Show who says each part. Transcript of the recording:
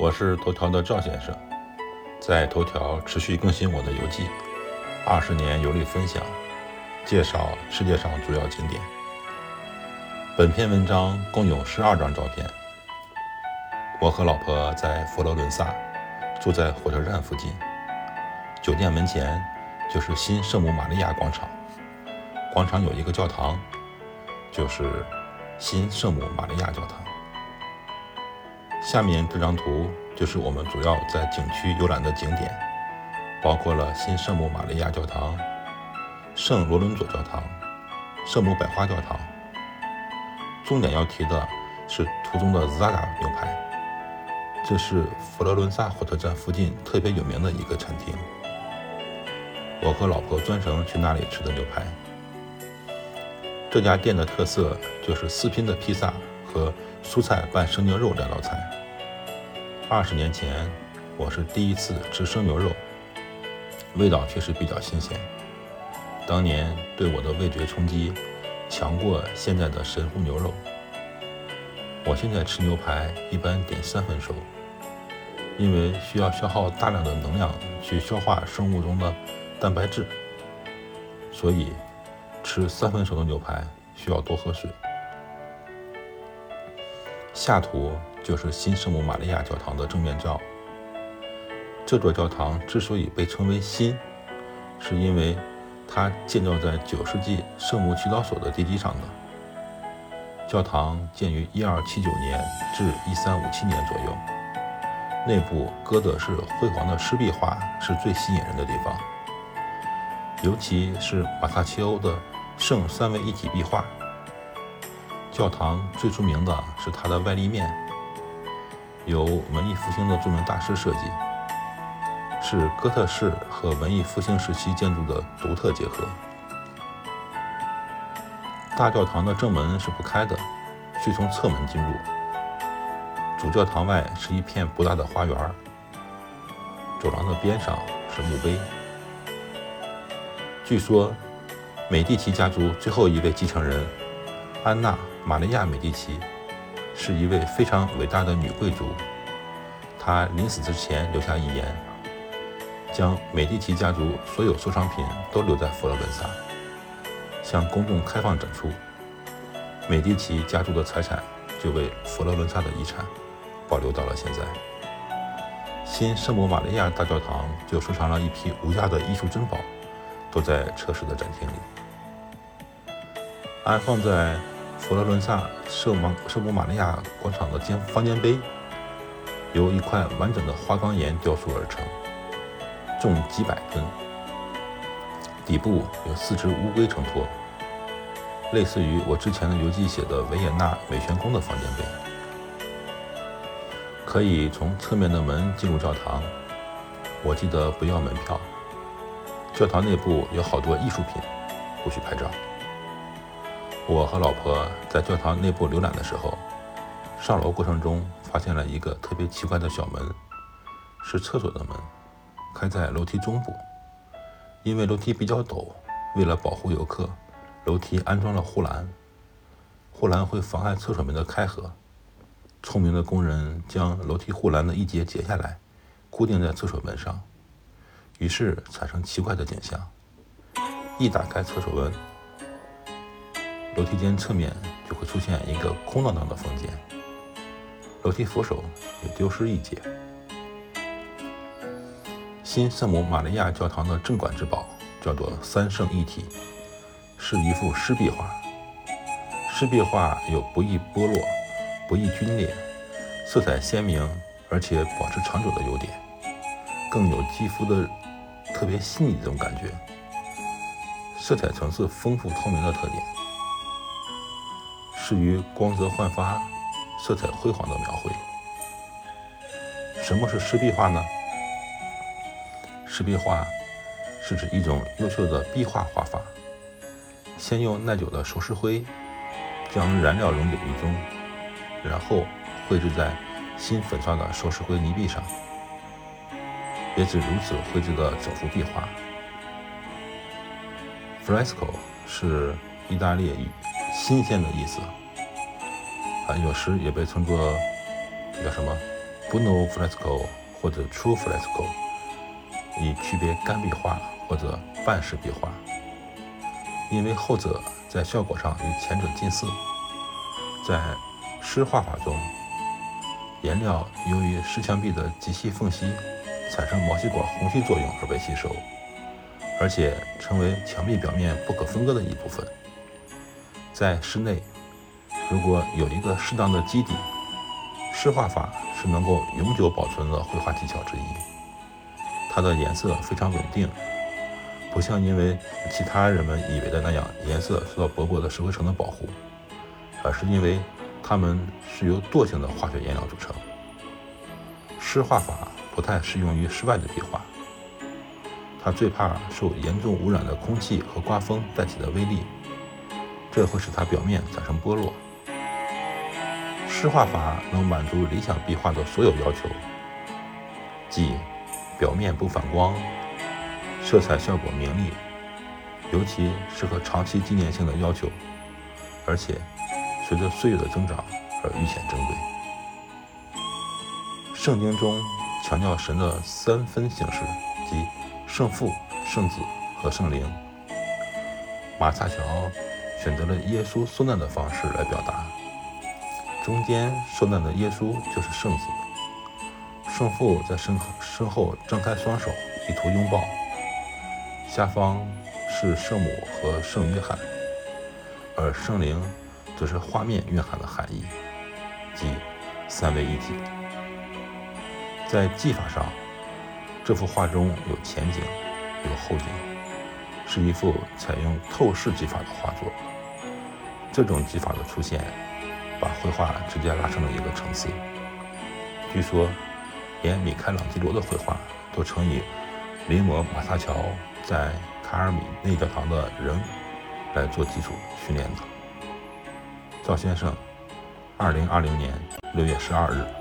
Speaker 1: 我是头条的赵先生，在头条持续更新我的游记，二十年游历分享，介绍世界上主要景点。本篇文章共有十二张照片。我和老婆在佛罗伦萨，住在火车站附近，酒店门前就是新圣母玛利亚广场，广场有一个教堂，就是新圣母玛利亚教堂。下面这张图就是我们主要在景区游览的景点，包括了新圣母玛利亚教堂、圣罗伦佐教堂、圣母百花教堂。重点要提的是图中的 Zaga 牛排，这是佛罗伦萨火车站附近特别有名的一个餐厅。我和老婆专程去那里吃的牛排。这家店的特色就是四拼的披萨和蔬菜拌生牛肉两道菜。二十年前，我是第一次吃生牛肉，味道确实比较新鲜。当年对我的味觉冲击强过现在的神户牛肉。我现在吃牛排一般点三分熟，因为需要消耗大量的能量去消化生物中的蛋白质，所以。吃三分熟的牛排需要多喝水。下图就是新圣母玛利亚教堂的正面照。这座教堂之所以被称为新，是因为它建造在九世纪圣母祈祷所的地基上的。教堂建于一二七九年至一三五七年左右，内部哥德式辉煌的湿壁画是最吸引人的地方。尤其是马萨切欧的圣三位一体壁画。教堂最出名的是它的外立面，由文艺复兴的著名大师设计，是哥特式和文艺复兴时期建筑的独特结合。大教堂的正门是不开的，需从侧门进入。主教堂外是一片不大的花园，走廊的边上是墓碑。据说，美第奇家族最后一位继承人安娜·玛利亚·美第奇是一位非常伟大的女贵族。她临死之前留下遗言，将美第奇家族所有收藏品都留在佛罗伦萨，向公众开放展出。美第奇家族的财产就为佛罗伦萨的遗产保留到了现在。新圣母玛利亚大教堂就收藏了一批无价的艺术珍宝。都在测试的展厅里，安放在佛罗伦萨圣芒圣母玛利亚广场的间方尖碑，由一块完整的花岗岩雕塑而成，重几百吨，底部有四只乌龟承托，类似于我之前的游记写的维也纳美泉宫的方尖碑。可以从侧面的门进入教堂，我记得不要门票。教堂内部有好多艺术品，不许拍照。我和老婆在教堂内部浏览的时候，上楼过程中发现了一个特别奇怪的小门，是厕所的门，开在楼梯中部。因为楼梯比较陡，为了保护游客，楼梯安装了护栏。护栏会妨碍厕所门的开合。聪明的工人将楼梯护栏的一节截下来，固定在厕所门上。于是产生奇怪的景象：一打开厕所门，楼梯间侧面就会出现一个空荡荡的房间，楼梯扶手也丢失一截。新圣母玛利亚教堂的镇馆之宝叫做三圣一体，是一幅湿壁画。湿壁画有不易剥落、不易皲裂、色彩鲜明，而且保持长久的优点，更有肌肤的。特别细腻这种感觉，色彩层次丰富透明的特点，适于光泽焕发、色彩辉煌的描绘。什么是湿壁画呢？湿壁画是指一种优秀的壁画画法，先用耐久的熟石灰将燃料溶解于中，然后绘制在新粉刷的熟石灰泥壁上。也只如此绘制的整幅壁画。Fresco 是意大利语“新鲜”的意思，有时也被称作叫什么 buono fresco 或者 true fresco，以区别干壁画或者半湿壁画。因为后者在效果上与前者近似，在湿画法中，颜料由于湿墙壁的极细缝隙产生毛细管虹吸作用而被吸收，而且成为墙壁表面不可分割的一部分。在室内，如果有一个适当的基底，湿画法是能够永久保存的绘画技巧之一。它的颜色非常稳定。不像因为其他人们以为的那样，颜色受到薄薄的石灰层的保护，而是因为它们是由惰性的化学颜料组成。湿画法不太适用于室外的壁画，它最怕受严重污染的空气和刮风带起的微粒，这会使它表面产生剥落。湿画法能满足理想壁画的所有要求，即表面不反光。色彩效果明丽，尤其适合长期纪念性的要求，而且随着岁月的增长而愈显珍贵。圣经中强调神的三分形式，即圣父、圣子和圣灵。马萨乔选择了耶稣受难的方式来表达，中间受难的耶稣就是圣子，圣父在身身后张开双手，意图拥抱。下方是圣母和圣约翰，而圣灵则是画面蕴含的含义，即三位一体。在技法上，这幅画中有前景，有后景，是一幅采用透视技法的画作。这种技法的出现，把绘画直接拉升了一个层次。据说，连米开朗基罗的绘画都曾以临摹马萨乔。在卡尔米内教堂的人来做基础训练的。赵先生，二零二零年六月十二日。